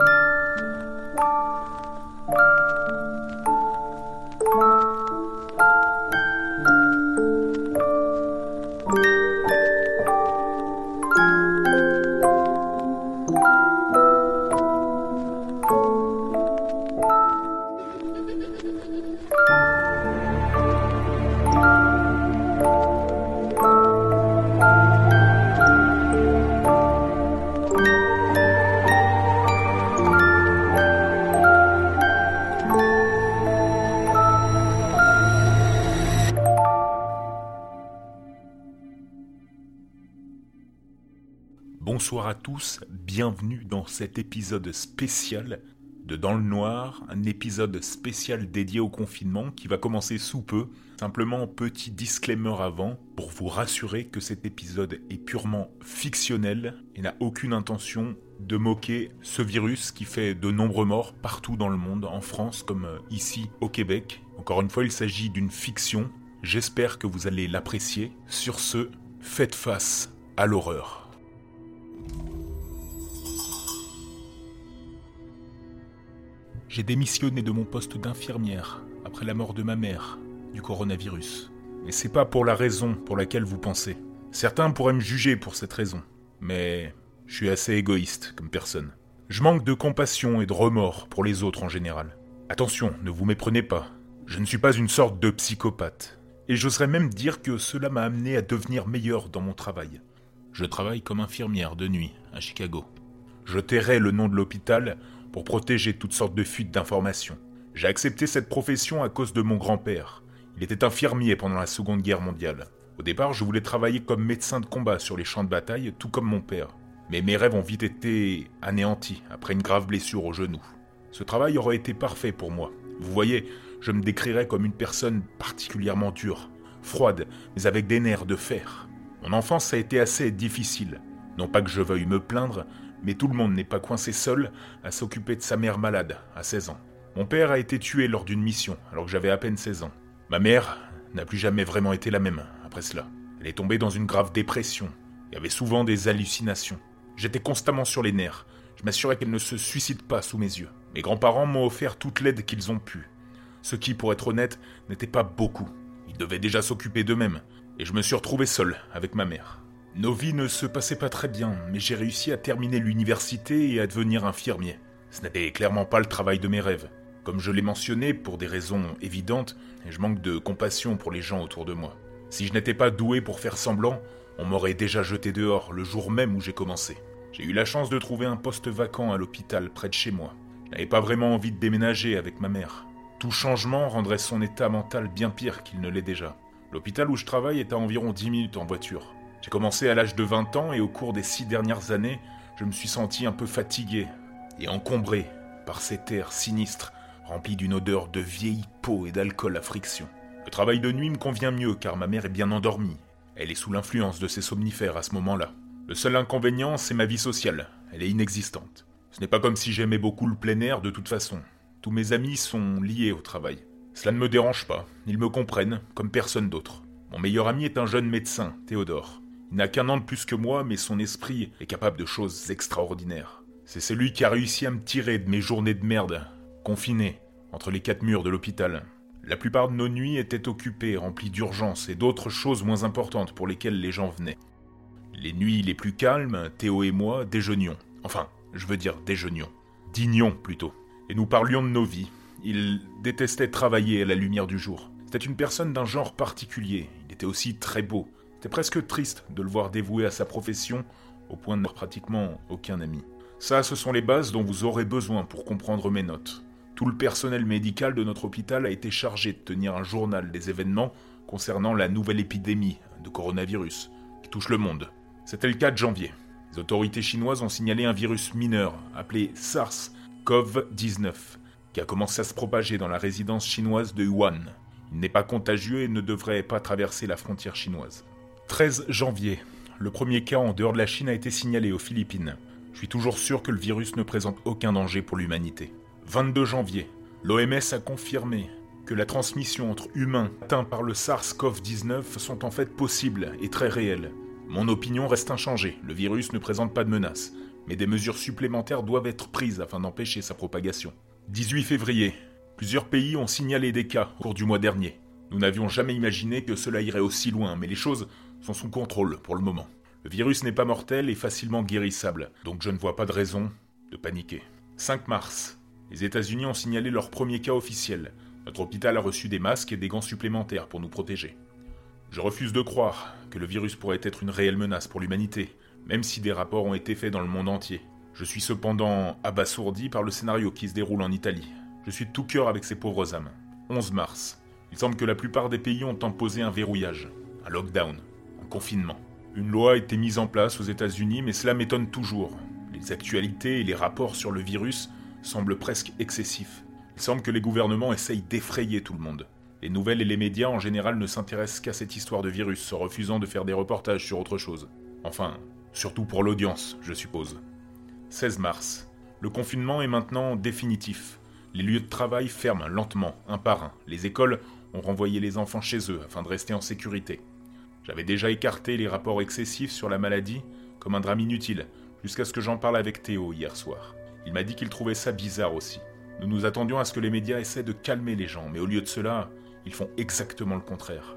Bye. Bonsoir à tous, bienvenue dans cet épisode spécial de Dans le Noir, un épisode spécial dédié au confinement qui va commencer sous peu. Simplement petit disclaimer avant pour vous rassurer que cet épisode est purement fictionnel et n'a aucune intention de moquer ce virus qui fait de nombreux morts partout dans le monde, en France comme ici au Québec. Encore une fois, il s'agit d'une fiction. J'espère que vous allez l'apprécier. Sur ce, faites face à l'horreur. J'ai démissionné de mon poste d'infirmière après la mort de ma mère du coronavirus. Et c'est pas pour la raison pour laquelle vous pensez. Certains pourraient me juger pour cette raison, mais je suis assez égoïste comme personne. Je manque de compassion et de remords pour les autres en général. Attention, ne vous méprenez pas. Je ne suis pas une sorte de psychopathe. Et j'oserais même dire que cela m'a amené à devenir meilleur dans mon travail. Je travaille comme infirmière de nuit à Chicago. Je tairai le nom de l'hôpital pour protéger toutes sortes de fuites d'informations. J'ai accepté cette profession à cause de mon grand-père. Il était infirmier pendant la Seconde Guerre mondiale. Au départ, je voulais travailler comme médecin de combat sur les champs de bataille, tout comme mon père. Mais mes rêves ont vite été anéantis après une grave blessure au genou. Ce travail aurait été parfait pour moi. Vous voyez, je me décrirais comme une personne particulièrement dure, froide, mais avec des nerfs de fer. Mon enfance a été assez difficile. Non pas que je veuille me plaindre, mais tout le monde n'est pas coincé seul à s'occuper de sa mère malade à 16 ans. Mon père a été tué lors d'une mission alors que j'avais à peine 16 ans. Ma mère n'a plus jamais vraiment été la même après cela. Elle est tombée dans une grave dépression et avait souvent des hallucinations. J'étais constamment sur les nerfs. Je m'assurais qu'elle ne se suicide pas sous mes yeux. Mes grands-parents m'ont offert toute l'aide qu'ils ont pu. Ce qui, pour être honnête, n'était pas beaucoup. Ils devaient déjà s'occuper d'eux-mêmes. Et je me suis retrouvé seul avec ma mère. Nos vies ne se passaient pas très bien, mais j'ai réussi à terminer l'université et à devenir infirmier. Ce n'était clairement pas le travail de mes rêves. Comme je l'ai mentionné, pour des raisons évidentes, je manque de compassion pour les gens autour de moi. Si je n'étais pas doué pour faire semblant, on m'aurait déjà jeté dehors le jour même où j'ai commencé. J'ai eu la chance de trouver un poste vacant à l'hôpital près de chez moi. Je n'avais pas vraiment envie de déménager avec ma mère. Tout changement rendrait son état mental bien pire qu'il ne l'est déjà. L'hôpital où je travaille est à environ 10 minutes en voiture. J'ai commencé à l'âge de 20 ans et au cours des six dernières années, je me suis senti un peu fatigué et encombré par cet air sinistre rempli d'une odeur de vieille peau et d'alcool à friction. Le travail de nuit me convient mieux car ma mère est bien endormie. Elle est sous l'influence de ses somnifères à ce moment-là. Le seul inconvénient, c'est ma vie sociale. Elle est inexistante. Ce n'est pas comme si j'aimais beaucoup le plein air de toute façon. Tous mes amis sont liés au travail. Cela ne me dérange pas. Ils me comprennent, comme personne d'autre. Mon meilleur ami est un jeune médecin, Théodore. Il n'a qu'un an de plus que moi, mais son esprit est capable de choses extraordinaires. C'est celui qui a réussi à me tirer de mes journées de merde, confiné, entre les quatre murs de l'hôpital. La plupart de nos nuits étaient occupées, remplies d'urgences et d'autres choses moins importantes pour lesquelles les gens venaient. Les nuits les plus calmes, Théo et moi déjeunions. Enfin, je veux dire déjeunions. Dînions plutôt. Et nous parlions de nos vies. Il détestait travailler à la lumière du jour. C'était une personne d'un genre particulier. Il était aussi très beau. C'était presque triste de le voir dévoué à sa profession au point de n'avoir pratiquement aucun ami. Ça, ce sont les bases dont vous aurez besoin pour comprendre mes notes. Tout le personnel médical de notre hôpital a été chargé de tenir un journal des événements concernant la nouvelle épidémie de coronavirus qui touche le monde. C'était le 4 janvier. Les autorités chinoises ont signalé un virus mineur appelé SARS-CoV-19 qui a commencé à se propager dans la résidence chinoise de Wuhan. Il n'est pas contagieux et ne devrait pas traverser la frontière chinoise. 13 janvier. Le premier cas en dehors de la Chine a été signalé aux Philippines. Je suis toujours sûr que le virus ne présente aucun danger pour l'humanité. 22 janvier. L'OMS a confirmé que la transmission entre humains atteints par le SARS-CoV-19 sont en fait possibles et très réelles. Mon opinion reste inchangée, le virus ne présente pas de menace, mais des mesures supplémentaires doivent être prises afin d'empêcher sa propagation. 18 février. Plusieurs pays ont signalé des cas au cours du mois dernier. Nous n'avions jamais imaginé que cela irait aussi loin, mais les choses sont sous contrôle pour le moment. Le virus n'est pas mortel et facilement guérissable, donc je ne vois pas de raison de paniquer. 5 mars. Les États-Unis ont signalé leur premier cas officiel. Notre hôpital a reçu des masques et des gants supplémentaires pour nous protéger. Je refuse de croire que le virus pourrait être une réelle menace pour l'humanité, même si des rapports ont été faits dans le monde entier. Je suis cependant abasourdi par le scénario qui se déroule en Italie. Je suis de tout cœur avec ces pauvres âmes. 11 mars. Il semble que la plupart des pays ont imposé un verrouillage, un lockdown, confinement. Une loi a été mise en place aux États-Unis, mais cela m'étonne toujours. Les actualités et les rapports sur le virus semblent presque excessifs. Il semble que les gouvernements essayent d'effrayer tout le monde. Les nouvelles et les médias en général ne s'intéressent qu'à cette histoire de virus, se refusant de faire des reportages sur autre chose. Enfin, surtout pour l'audience, je suppose. 16 mars. Le confinement est maintenant définitif. Les lieux de travail ferment lentement, un par un. Les écoles ont renvoyé les enfants chez eux afin de rester en sécurité. J'avais déjà écarté les rapports excessifs sur la maladie comme un drame inutile, jusqu'à ce que j'en parle avec Théo hier soir. Il m'a dit qu'il trouvait ça bizarre aussi. Nous nous attendions à ce que les médias essaient de calmer les gens, mais au lieu de cela, ils font exactement le contraire.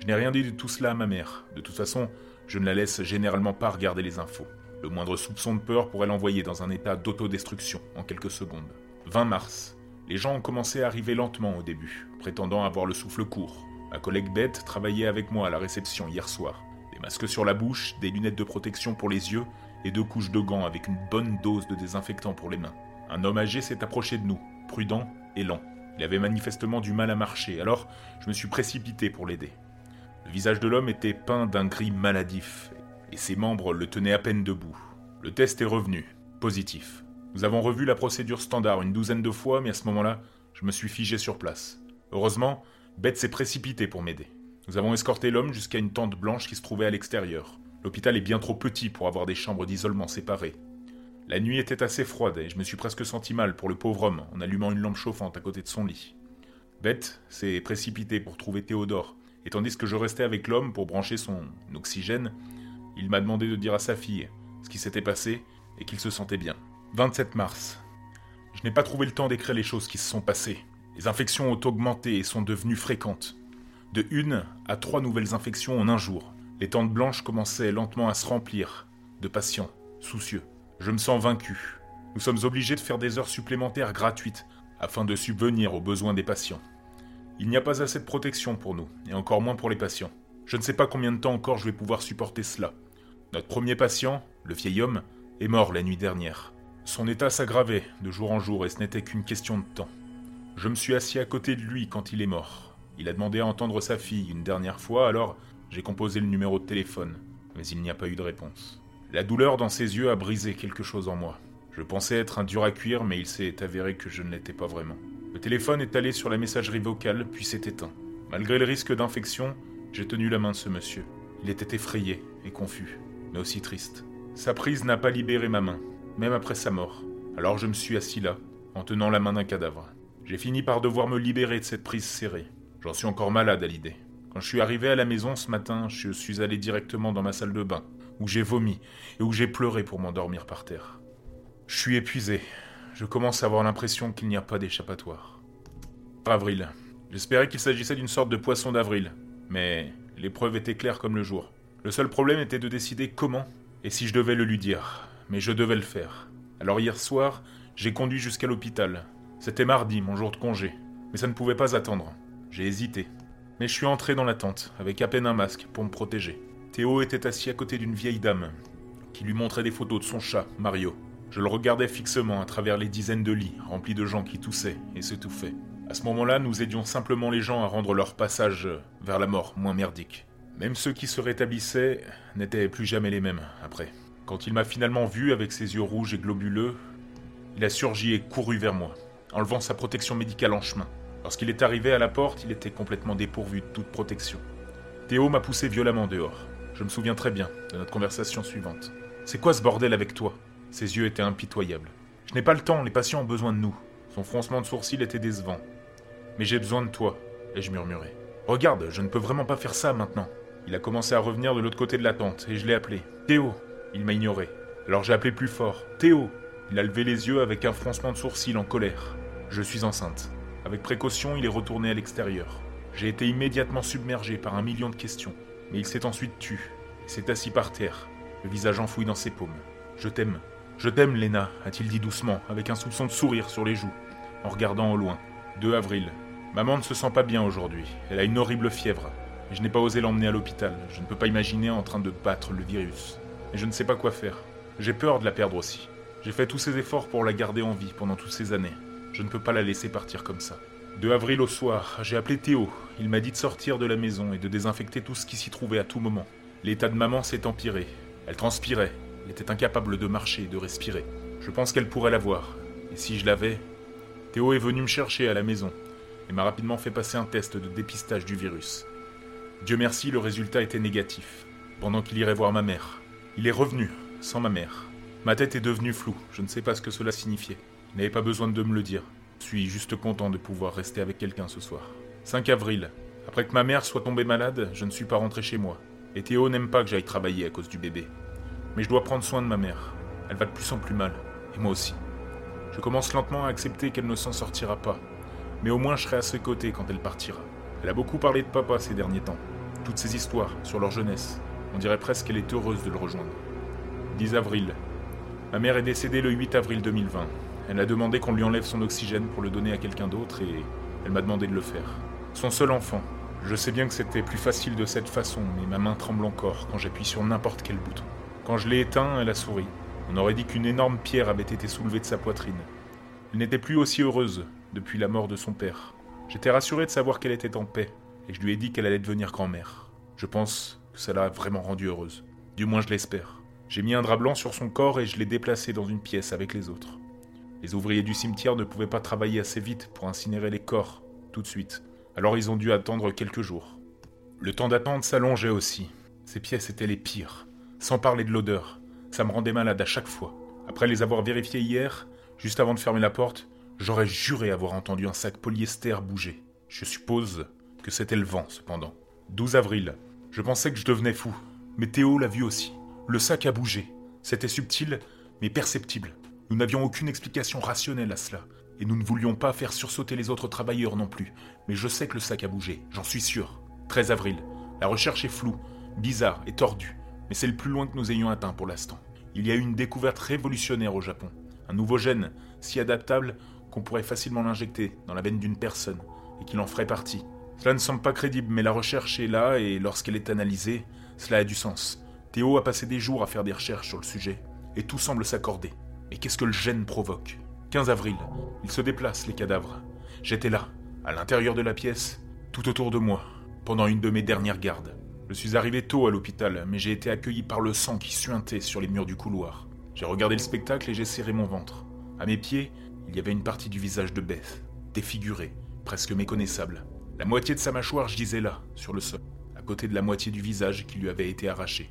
Je n'ai rien dit de tout cela à ma mère. De toute façon, je ne la laisse généralement pas regarder les infos. Le moindre soupçon de peur pourrait l'envoyer dans un état d'autodestruction en quelques secondes. 20 mars. Les gens ont commencé à arriver lentement au début, prétendant avoir le souffle court. Ma collègue Bette travaillait avec moi à la réception hier soir. Des masques sur la bouche, des lunettes de protection pour les yeux et deux couches de gants avec une bonne dose de désinfectant pour les mains. Un homme âgé s'est approché de nous, prudent et lent. Il avait manifestement du mal à marcher, alors je me suis précipité pour l'aider. Le visage de l'homme était peint d'un gris maladif, et ses membres le tenaient à peine debout. Le test est revenu, positif. Nous avons revu la procédure standard une douzaine de fois, mais à ce moment-là, je me suis figé sur place. Heureusement, Beth s'est précipitée pour m'aider. Nous avons escorté l'homme jusqu'à une tente blanche qui se trouvait à l'extérieur. L'hôpital est bien trop petit pour avoir des chambres d'isolement séparées. La nuit était assez froide et je me suis presque senti mal pour le pauvre homme en allumant une lampe chauffante à côté de son lit. Beth s'est précipitée pour trouver Théodore, et tandis que je restais avec l'homme pour brancher son oxygène, il m'a demandé de dire à sa fille ce qui s'était passé et qu'il se sentait bien. 27 mars. Je n'ai pas trouvé le temps d'écrire les choses qui se sont passées. Les infections ont augmenté et sont devenues fréquentes. De une à trois nouvelles infections en un jour. Les tentes blanches commençaient lentement à se remplir de patients soucieux. Je me sens vaincu. Nous sommes obligés de faire des heures supplémentaires gratuites afin de subvenir aux besoins des patients. Il n'y a pas assez de protection pour nous, et encore moins pour les patients. Je ne sais pas combien de temps encore je vais pouvoir supporter cela. Notre premier patient, le vieil homme, est mort la nuit dernière. Son état s'aggravait de jour en jour et ce n'était qu'une question de temps. Je me suis assis à côté de lui quand il est mort. Il a demandé à entendre sa fille une dernière fois, alors j'ai composé le numéro de téléphone, mais il n'y a pas eu de réponse. La douleur dans ses yeux a brisé quelque chose en moi. Je pensais être un dur à cuire, mais il s'est avéré que je ne l'étais pas vraiment. Le téléphone est allé sur la messagerie vocale, puis s'est éteint. Malgré le risque d'infection, j'ai tenu la main de ce monsieur. Il était effrayé et confus, mais aussi triste. Sa prise n'a pas libéré ma main, même après sa mort. Alors je me suis assis là, en tenant la main d'un cadavre. J'ai fini par devoir me libérer de cette prise serrée. J'en suis encore malade à l'idée. Quand je suis arrivé à la maison ce matin, je suis allé directement dans ma salle de bain, où j'ai vomi et où j'ai pleuré pour m'endormir par terre. Je suis épuisé. Je commence à avoir l'impression qu'il n'y a pas d'échappatoire. Avril. J'espérais qu'il s'agissait d'une sorte de poisson d'avril, mais l'épreuve était claire comme le jour. Le seul problème était de décider comment et si je devais le lui dire, mais je devais le faire. Alors hier soir, j'ai conduit jusqu'à l'hôpital. C'était mardi, mon jour de congé, mais ça ne pouvait pas attendre. J'ai hésité. Mais je suis entré dans la tente, avec à peine un masque, pour me protéger. Théo était assis à côté d'une vieille dame, qui lui montrait des photos de son chat, Mario. Je le regardais fixement à travers les dizaines de lits, remplis de gens qui toussaient et s'étouffaient. À ce moment-là, nous aidions simplement les gens à rendre leur passage vers la mort moins merdique. Même ceux qui se rétablissaient n'étaient plus jamais les mêmes après. Quand il m'a finalement vu avec ses yeux rouges et globuleux, il a surgi et couru vers moi, enlevant sa protection médicale en chemin. Lorsqu'il est arrivé à la porte, il était complètement dépourvu de toute protection. Théo m'a poussé violemment dehors. Je me souviens très bien de notre conversation suivante. C'est quoi ce bordel avec toi? Ses yeux étaient impitoyables. Je n'ai pas le temps, les patients ont besoin de nous. Son froncement de sourcils était décevant. Mais j'ai besoin de toi, ai-je murmuré. Regarde, je ne peux vraiment pas faire ça maintenant. Il a commencé à revenir de l'autre côté de la tente, et je l'ai appelé. Théo Il m'a ignoré. Alors j'ai appelé plus fort. Théo Il a levé les yeux avec un froncement de sourcils en colère. Je suis enceinte. Avec précaution, il est retourné à l'extérieur. J'ai été immédiatement submergé par un million de questions. Mais il s'est ensuite tu et s'est assis par terre, le visage enfoui dans ses paumes. Je t'aime. Je t'aime, Léna, a-t-il dit doucement, avec un soupçon de sourire sur les joues, en regardant au loin. 2 avril. Maman ne se sent pas bien aujourd'hui. Elle a une horrible fièvre. Et je n'ai pas osé l'emmener à l'hôpital. Je ne peux pas imaginer en train de battre le virus. Et je ne sais pas quoi faire. J'ai peur de la perdre aussi. J'ai fait tous ces efforts pour la garder en vie pendant toutes ces années. Je ne peux pas la laisser partir comme ça. 2 avril au soir, j'ai appelé Théo. Il m'a dit de sortir de la maison et de désinfecter tout ce qui s'y trouvait à tout moment. L'état de maman s'est empiré. Elle transpirait. Elle était incapable de marcher et de respirer. Je pense qu'elle pourrait l'avoir. Et si je l'avais, Théo est venu me chercher à la maison et m'a rapidement fait passer un test de dépistage du virus. Dieu merci, le résultat était négatif, pendant qu'il irait voir ma mère. Il est revenu, sans ma mère. Ma tête est devenue floue, je ne sais pas ce que cela signifiait. N'avait pas besoin de me le dire. Je suis juste content de pouvoir rester avec quelqu'un ce soir. 5 avril. Après que ma mère soit tombée malade, je ne suis pas rentré chez moi. Et Théo n'aime pas que j'aille travailler à cause du bébé. Mais je dois prendre soin de ma mère. Elle va de plus en plus mal, et moi aussi. Je commence lentement à accepter qu'elle ne s'en sortira pas, mais au moins je serai à ses côtés quand elle partira. Elle a beaucoup parlé de papa ces derniers temps, toutes ces histoires sur leur jeunesse. On dirait presque qu'elle est heureuse de le rejoindre. 10 avril. Ma mère est décédée le 8 avril 2020. Elle a demandé qu'on lui enlève son oxygène pour le donner à quelqu'un d'autre et elle m'a demandé de le faire. Son seul enfant. Je sais bien que c'était plus facile de cette façon, mais ma main tremble encore quand j'appuie sur n'importe quel bouton. Quand je l'ai éteint, elle a souri. On aurait dit qu'une énorme pierre avait été soulevée de sa poitrine. Elle n'était plus aussi heureuse depuis la mort de son père. J'étais rassuré de savoir qu'elle était en paix, et je lui ai dit qu'elle allait devenir grand-mère. Je pense que ça l'a vraiment rendue heureuse. Du moins je l'espère. J'ai mis un drap blanc sur son corps et je l'ai déplacé dans une pièce avec les autres. Les ouvriers du cimetière ne pouvaient pas travailler assez vite pour incinérer les corps tout de suite, alors ils ont dû attendre quelques jours. Le temps d'attente s'allongeait aussi. Ces pièces étaient les pires, sans parler de l'odeur. Ça me rendait malade à chaque fois. Après les avoir vérifiés hier, juste avant de fermer la porte, j'aurais juré avoir entendu un sac polyester bouger. Je suppose que c'était le vent, cependant. 12 avril. Je pensais que je devenais fou. Mais Théo l'a vu aussi. Le sac a bougé. C'était subtil, mais perceptible. Nous n'avions aucune explication rationnelle à cela. Et nous ne voulions pas faire sursauter les autres travailleurs non plus. Mais je sais que le sac a bougé, j'en suis sûr. 13 avril. La recherche est floue, bizarre et tordue mais c'est le plus loin que nous ayons atteint pour l'instant. Il y a eu une découverte révolutionnaire au Japon. Un nouveau gène, si adaptable qu'on pourrait facilement l'injecter dans la veine d'une personne, et qu'il en ferait partie. Cela ne semble pas crédible, mais la recherche est là, et lorsqu'elle est analysée, cela a du sens. Théo a passé des jours à faire des recherches sur le sujet, et tout semble s'accorder. Et qu'est-ce que le gène provoque? 15 avril, ils se déplacent, les cadavres. J'étais là, à l'intérieur de la pièce, tout autour de moi, pendant une de mes dernières gardes. Je suis arrivé tôt à l'hôpital, mais j'ai été accueilli par le sang qui suintait sur les murs du couloir. J'ai regardé le spectacle et j'ai serré mon ventre. À mes pieds, il y avait une partie du visage de Beth, défigurée, presque méconnaissable. La moitié de sa mâchoire gisait là, sur le sol, à côté de la moitié du visage qui lui avait été arraché.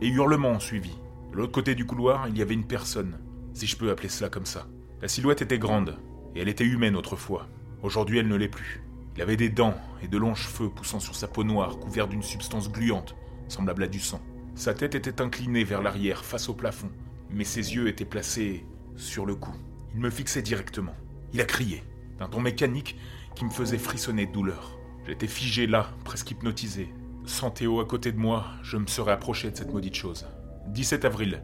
Et hurlements ont suivi. De l'autre côté du couloir, il y avait une personne, si je peux appeler cela comme ça. La silhouette était grande, et elle était humaine autrefois. Aujourd'hui, elle ne l'est plus. Il avait des dents et de longs cheveux poussant sur sa peau noire couverte d'une substance gluante, semblable à du sang. Sa tête était inclinée vers l'arrière, face au plafond, mais ses yeux étaient placés sur le cou. Il me fixait directement. Il a crié, d'un ton mécanique qui me faisait frissonner de douleur. J'étais figé là, presque hypnotisé. Sans Théo à côté de moi, je me serais approché de cette maudite chose. 17 avril.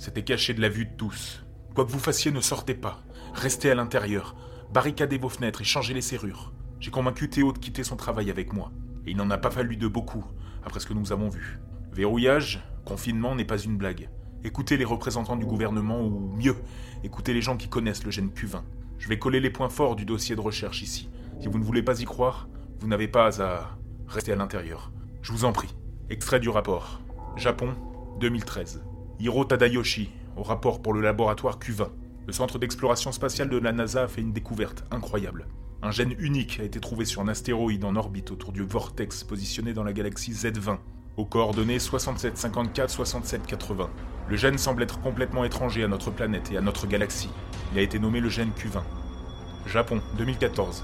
C'était caché de la vue de tous. Quoi que vous fassiez, ne sortez pas. Restez à l'intérieur. Barricadez vos fenêtres et changez les serrures. J'ai convaincu Théo de quitter son travail avec moi. Et il n'en a pas fallu de beaucoup, après ce que nous avons vu. Verrouillage, confinement n'est pas une blague. Écoutez les représentants du gouvernement, ou mieux, écoutez les gens qui connaissent le gène Q20. Je vais coller les points forts du dossier de recherche ici. Si vous ne voulez pas y croire, vous n'avez pas à rester à l'intérieur. Je vous en prie. Extrait du rapport. Japon, 2013. Hiro Tadayoshi, au rapport pour le laboratoire Q20. Le centre d'exploration spatiale de la NASA a fait une découverte incroyable. Un gène unique a été trouvé sur un astéroïde en orbite autour du vortex positionné dans la galaxie Z20, aux coordonnées 6754-6780. Le gène semble être complètement étranger à notre planète et à notre galaxie. Il a été nommé le gène Q20. Japon, 2014.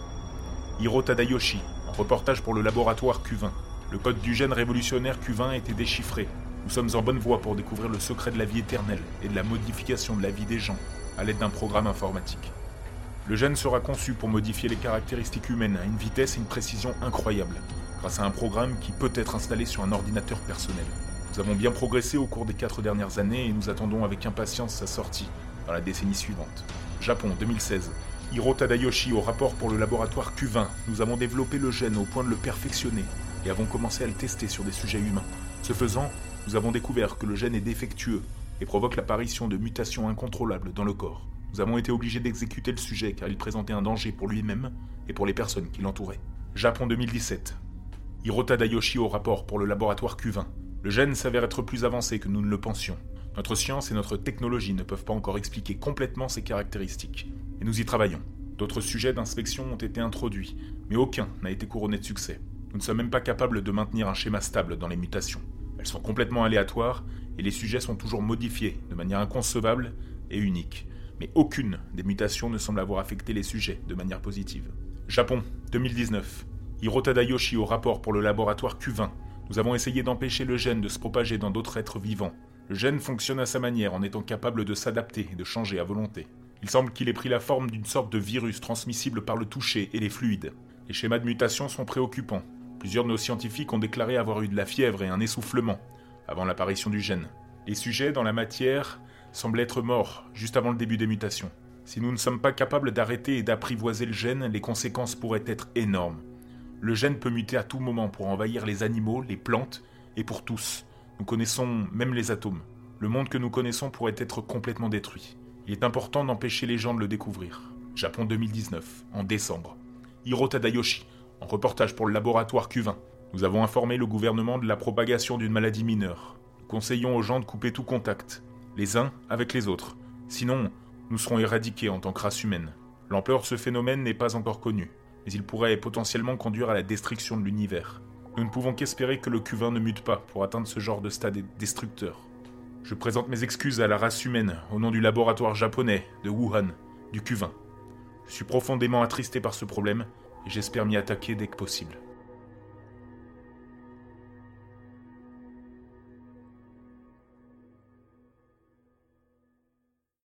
Hiro Tadayoshi, reportage pour le laboratoire Q20. Le code du gène révolutionnaire Q20 a été déchiffré. Nous sommes en bonne voie pour découvrir le secret de la vie éternelle et de la modification de la vie des gens à l'aide d'un programme informatique. Le gène sera conçu pour modifier les caractéristiques humaines à une vitesse et une précision incroyables, grâce à un programme qui peut être installé sur un ordinateur personnel. Nous avons bien progressé au cours des quatre dernières années et nous attendons avec impatience sa sortie dans la décennie suivante. Japon 2016. Hiro Tadayoshi au rapport pour le laboratoire Q20. Nous avons développé le gène au point de le perfectionner et avons commencé à le tester sur des sujets humains. Ce faisant, nous avons découvert que le gène est défectueux et provoque l'apparition de mutations incontrôlables dans le corps. Nous avons été obligés d'exécuter le sujet car il présentait un danger pour lui-même et pour les personnes qui l'entouraient. Japon 2017. Hirota Dayoshi au rapport pour le laboratoire Q20. Le gène s'avère être plus avancé que nous ne le pensions. Notre science et notre technologie ne peuvent pas encore expliquer complètement ses caractéristiques. Et nous y travaillons. D'autres sujets d'inspection ont été introduits, mais aucun n'a été couronné de succès. Nous ne sommes même pas capables de maintenir un schéma stable dans les mutations. Elles sont complètement aléatoires et les sujets sont toujours modifiés de manière inconcevable et unique. Mais aucune des mutations ne semble avoir affecté les sujets de manière positive. Japon, 2019. Hirota Dayoshi au rapport pour le laboratoire Q20. Nous avons essayé d'empêcher le gène de se propager dans d'autres êtres vivants. Le gène fonctionne à sa manière en étant capable de s'adapter et de changer à volonté. Il semble qu'il ait pris la forme d'une sorte de virus transmissible par le toucher et les fluides. Les schémas de mutation sont préoccupants. Plusieurs de nos scientifiques ont déclaré avoir eu de la fièvre et un essoufflement avant l'apparition du gène. Les sujets dans la matière semblent être morts juste avant le début des mutations. Si nous ne sommes pas capables d'arrêter et d'apprivoiser le gène, les conséquences pourraient être énormes. Le gène peut muter à tout moment pour envahir les animaux, les plantes, et pour tous. Nous connaissons même les atomes. Le monde que nous connaissons pourrait être complètement détruit. Il est important d'empêcher les gens de le découvrir. Japon 2019, en décembre. Hiro Tadayoshi, en reportage pour le laboratoire Q20. Nous avons informé le gouvernement de la propagation d'une maladie mineure. Nous conseillons aux gens de couper tout contact, les uns avec les autres. Sinon, nous serons éradiqués en tant que race humaine. L'ampleur de ce phénomène n'est pas encore connue, mais il pourrait potentiellement conduire à la destruction de l'univers. Nous ne pouvons qu'espérer que le Q20 ne mute pas pour atteindre ce genre de stade destructeur. Je présente mes excuses à la race humaine au nom du laboratoire japonais de Wuhan, du Q20. Je suis profondément attristé par ce problème j'espère m'y attaquer dès que possible.